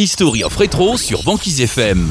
History of Retro sur Banquise FM.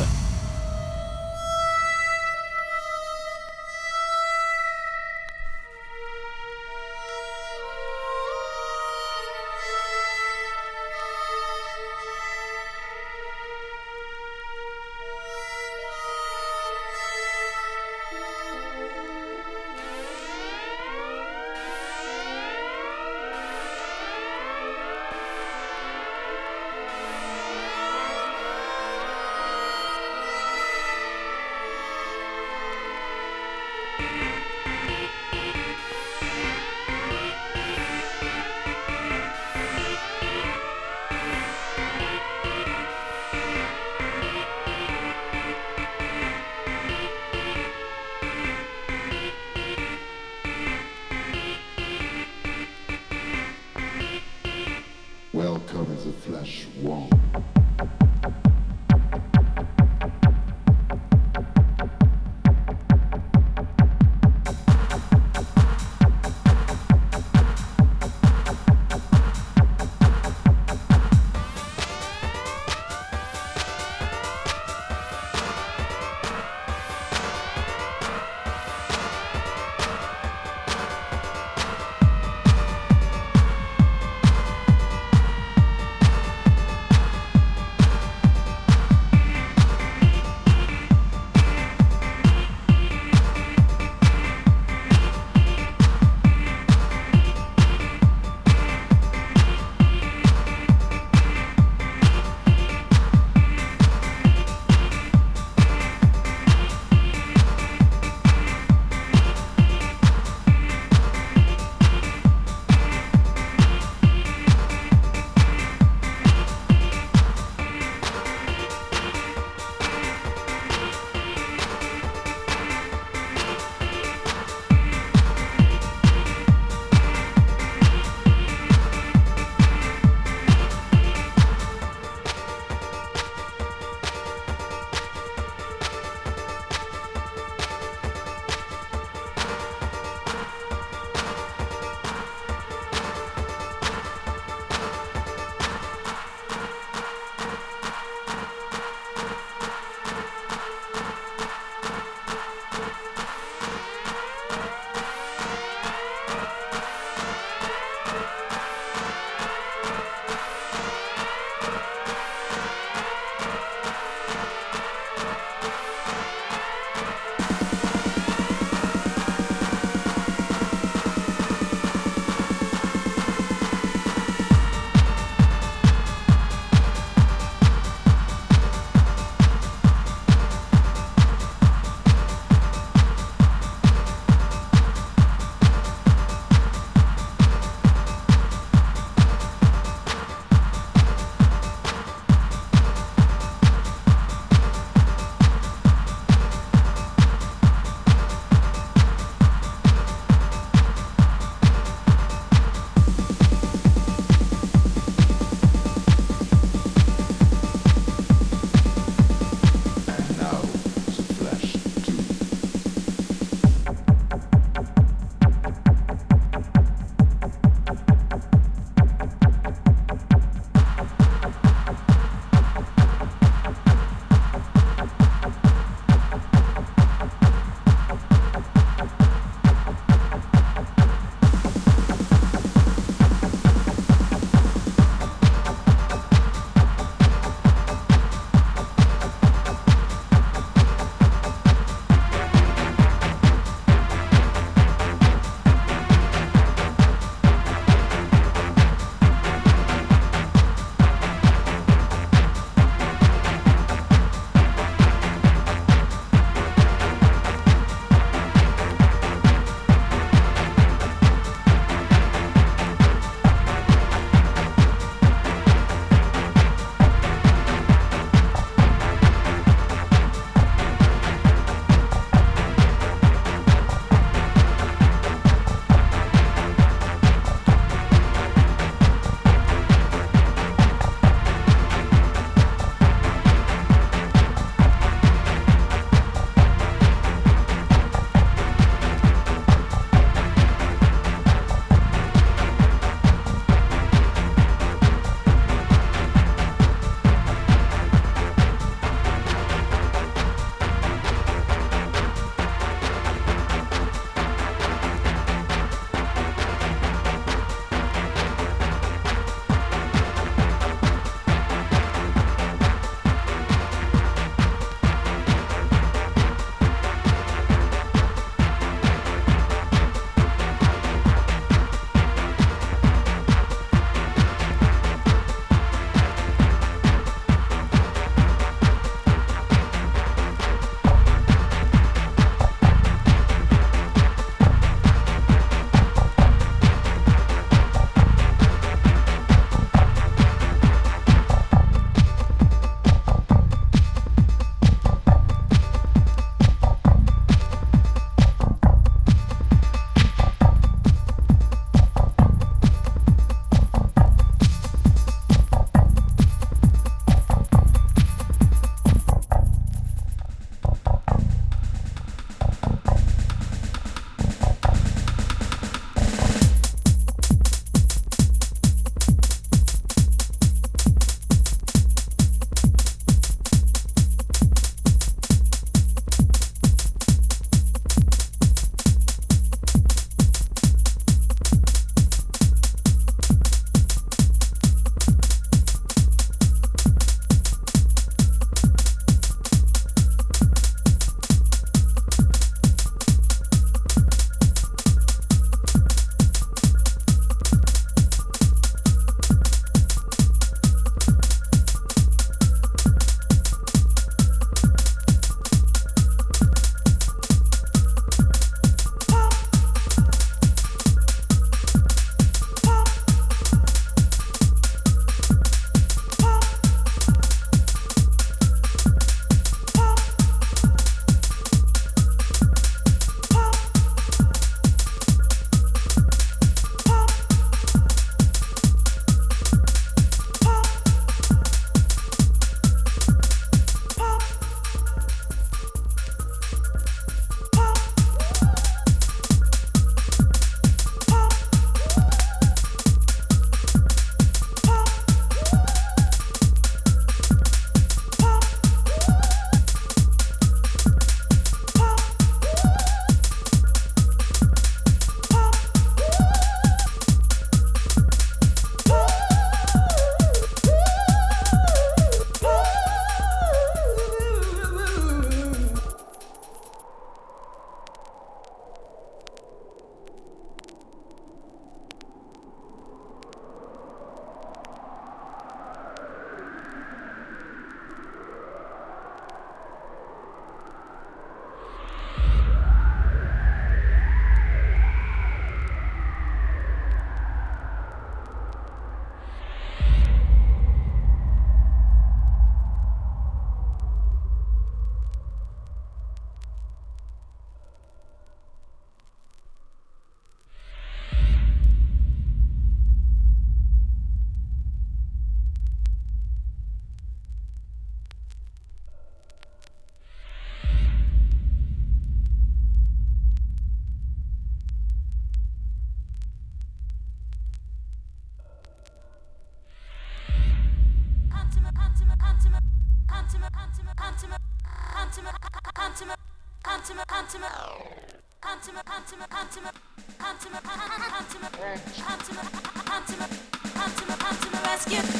rescue.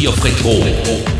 History of Retro.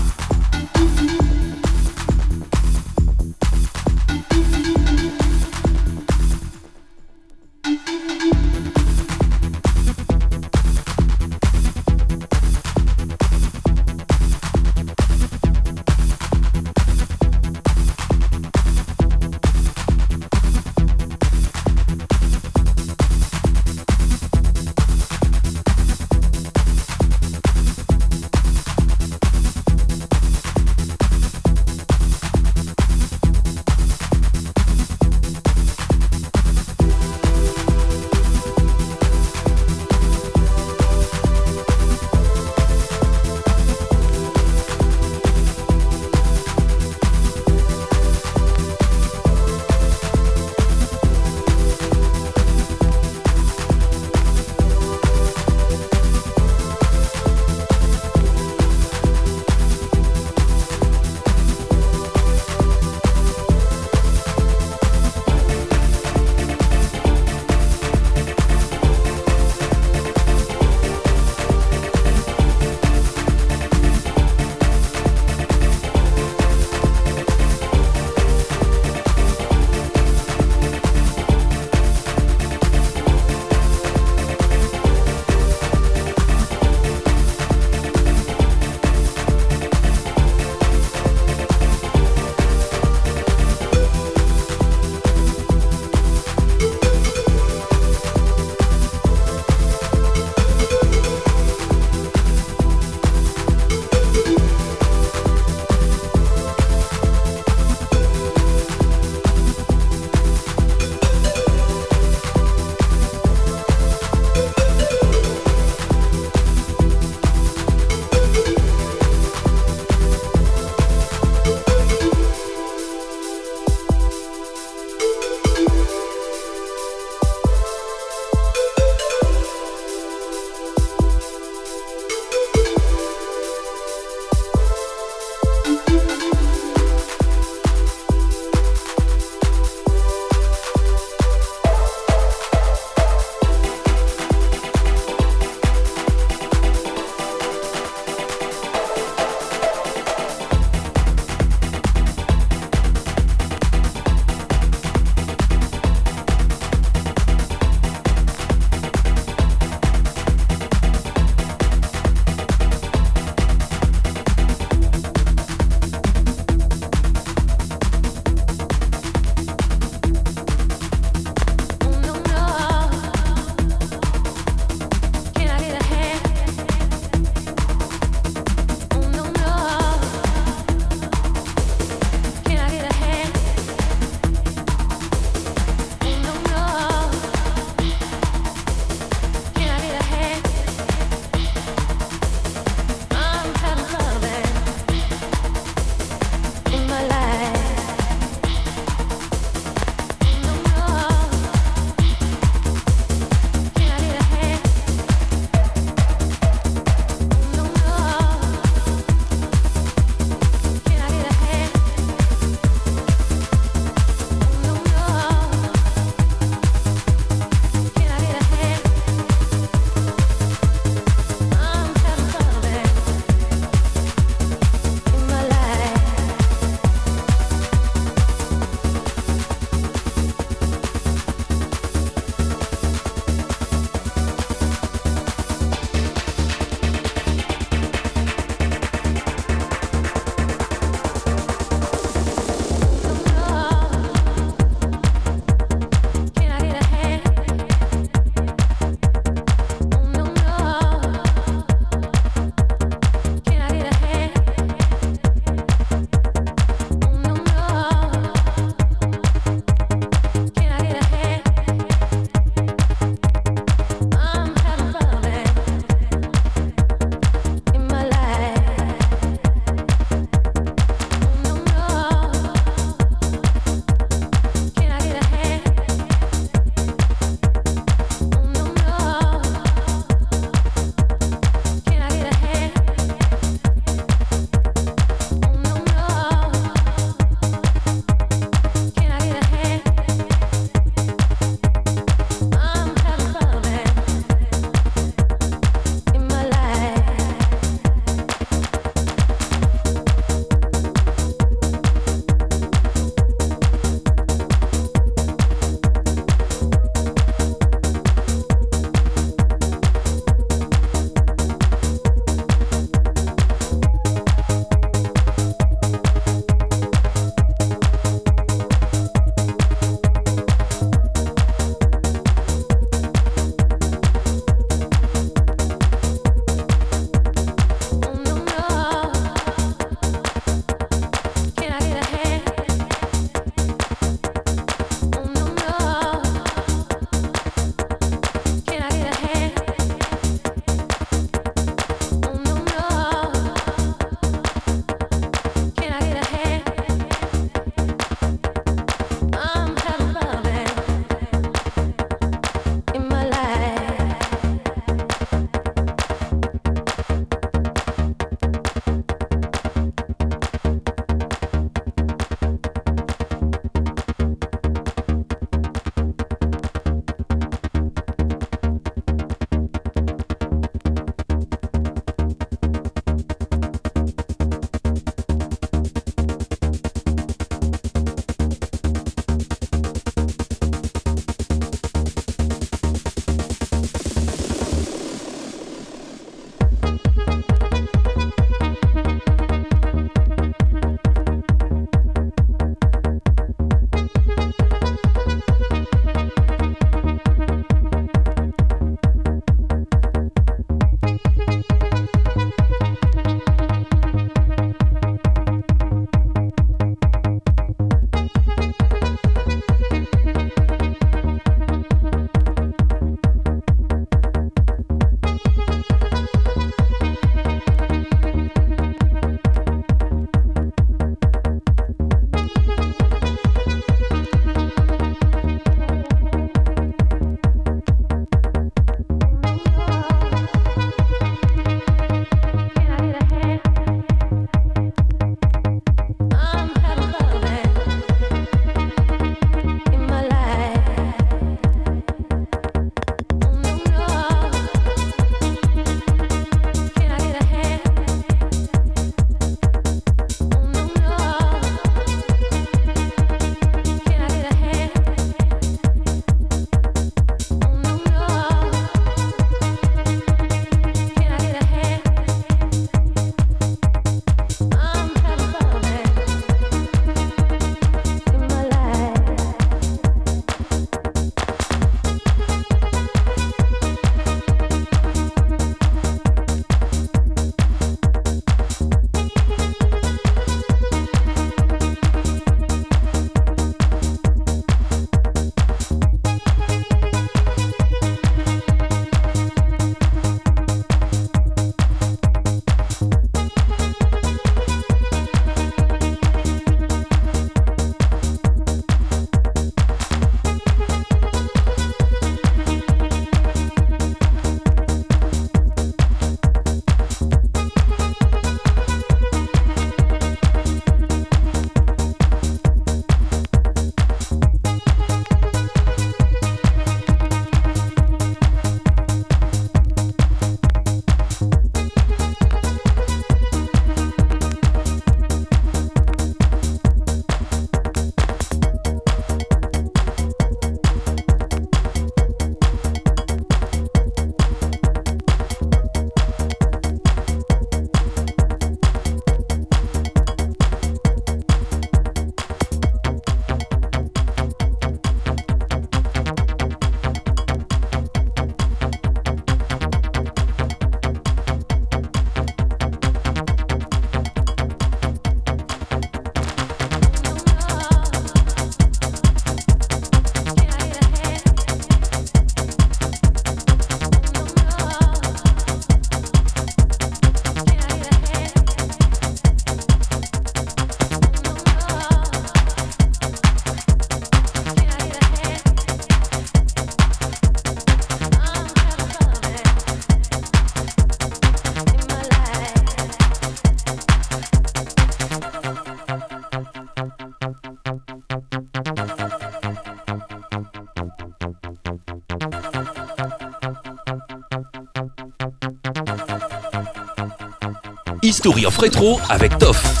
History of Retro avec Toff.